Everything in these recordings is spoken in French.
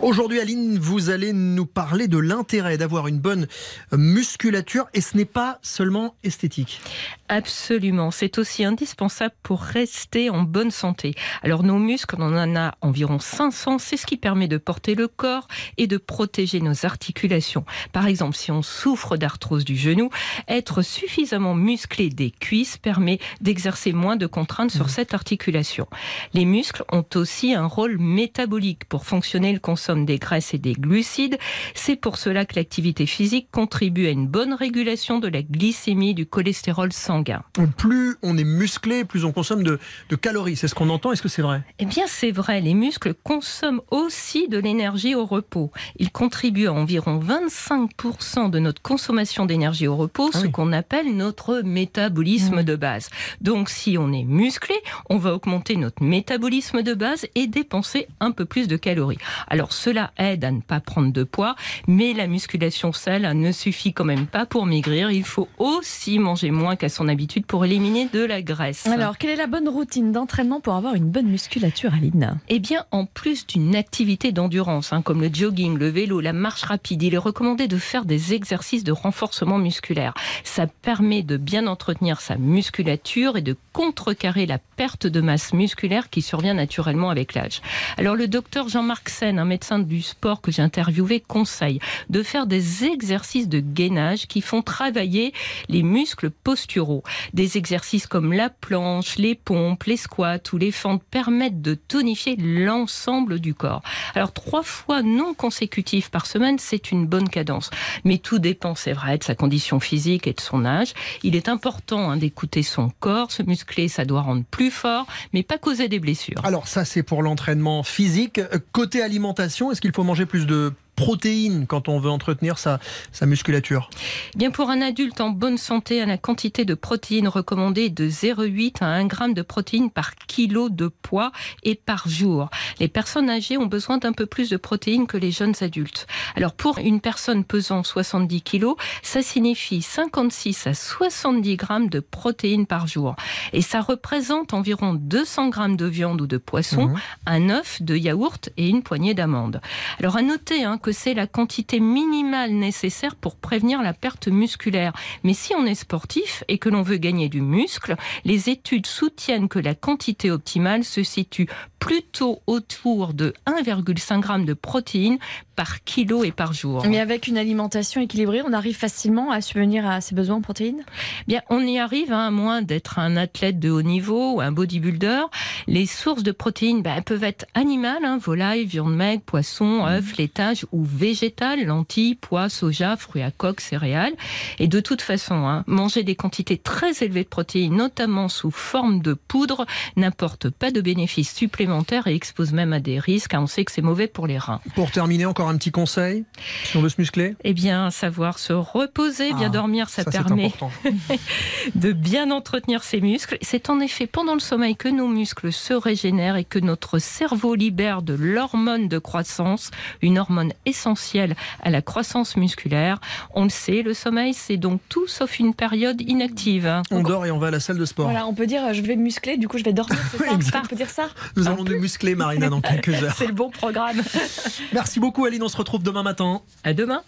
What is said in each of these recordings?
Aujourd'hui, Aline, vous allez nous parler de l'intérêt d'avoir une bonne musculature et ce n'est pas seulement esthétique. Absolument, c'est aussi indispensable pour rester en bonne santé. Alors nos muscles, on en a environ 500, c'est ce qui permet de porter le corps et de protéger nos articulations. Par exemple, si on souffre d'arthrose du genou, être suffisamment musclé des cuisses permet d'exercer moins de contraintes sur cette articulation. Les muscles ont aussi un rôle métabolique pour fonctionner le consomme des graisses et des glucides. C'est pour cela que l'activité physique contribue à une bonne régulation de la glycémie du cholestérol sanguin. Plus on est musclé, plus on consomme de, de calories. C'est ce qu'on entend. Est-ce que c'est vrai? Eh bien, c'est vrai. Les muscles consomment aussi de l'énergie au repos. Ils contribuent à environ 25% de notre consommation d'énergie au repos, Ah ce oui. qu'on appelle notre métabolisme Mmh. de base. Donc, si on est musclé, on va augmenter notre métabolisme de base et dépenser un peu plus de calories. Alors, cela aide à ne pas prendre de poids, mais la musculation seule ne suffit quand même pas pour maigrir. Il faut aussi manger moins qu'à son habitude pour éliminer de la graisse. Alors, quelle est la bonne routine d'entraînement pour avoir une bonne musculature, Aline Eh bien, en plus d'une activité d'endurance, hein, comme le jogging, le vélo, la marche rapide, il est recommandé de faire des exercices de renforcement musculaire. Ça permet de bien entretenir sa musculature et de contrecarrer la perte de masse musculaire qui survient naturellement avec l'âge. Alors, le docteur Jean-Marc Sen, un médecin du sport que j'ai interviewé, conseille de faire des exercices de gainage qui font travailler les muscles posturaux. Des exercices comme la planche, les pompes, les squats ou les fentes permettent de tonifier l'ensemble du corps. Alors trois fois non consécutives par semaine, c'est une bonne cadence. Mais tout dépend, c'est vrai, de sa condition physique et de son âge. Il est important hein, d'écouter son corps. Se muscler, ça doit rendre plus fort, mais pas causer des blessures. Alors ça, c'est pour l'entraînement physique. Côté alimentation, est-ce qu'il faut manger plus de protéines quand on veut entretenir sa, sa musculature Bien pour un adulte en bonne santé, la quantité de protéines recommandée est de 0,8 à 1 g de protéines par kilo de poids et par jour. Les personnes âgées ont besoin d'un peu plus de protéines que les jeunes adultes. Alors pour une personne pesant 70 kg, ça signifie 56 à 70 grammes de protéines par jour. Et ça représente environ 200 grammes de viande ou de poisson, Mhm. un œuf, de yaourt et une poignée d'amandes. Alors à noter hein, que c'est la quantité minimale nécessaire pour prévenir la perte musculaire. Mais si on est sportif et que l'on veut gagner du muscle, les études soutiennent que la quantité optimale se situe plutôt autour de 1,5 g de protéines par kilo et par jour. Mais avec une alimentation équilibrée, on arrive facilement à subvenir à ses besoins en protéines? Bien, on y arrive, hein, à moins d'être un athlète de haut niveau ou un bodybuilder. Les sources de protéines ben, peuvent être animales, hein, volaille, viande maigre, poisson, œufs, laitage, ou végétales, lentilles, pois, soja, fruits à coque, céréales. Et de toute façon, hein, manger des quantités très élevées de protéines, notamment sous forme de poudre, n'apporte pas de bénéfices supplémentaires et expose même à des risques. hein. On sait que c'est mauvais pour les reins. Pour terminer, encore un petit conseil, si on veut se muscler Eh bien, savoir se reposer, bien Ah, dormir, ça, permet de bien entretenir ses muscles. C'est en effet pendant le sommeil que nos muscles se régénèrent et que notre cerveau libère de l'hormone de croissance, une hormone essentielle à la croissance musculaire. On le sait, le sommeil, c'est donc tout sauf une période inactive. On dort et on va à la salle de sport. Voilà, on peut dire euh, je vais me muscler, du coup je vais dormir, c'est ça. On peut dire ça? Nous allons nous muscler, Marina, dans quelques heures. C'est le bon programme. Merci beaucoup, Aline. On se retrouve demain matin. À demain.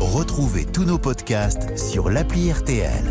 Retrouvez tous nos podcasts sur l'appli RTL.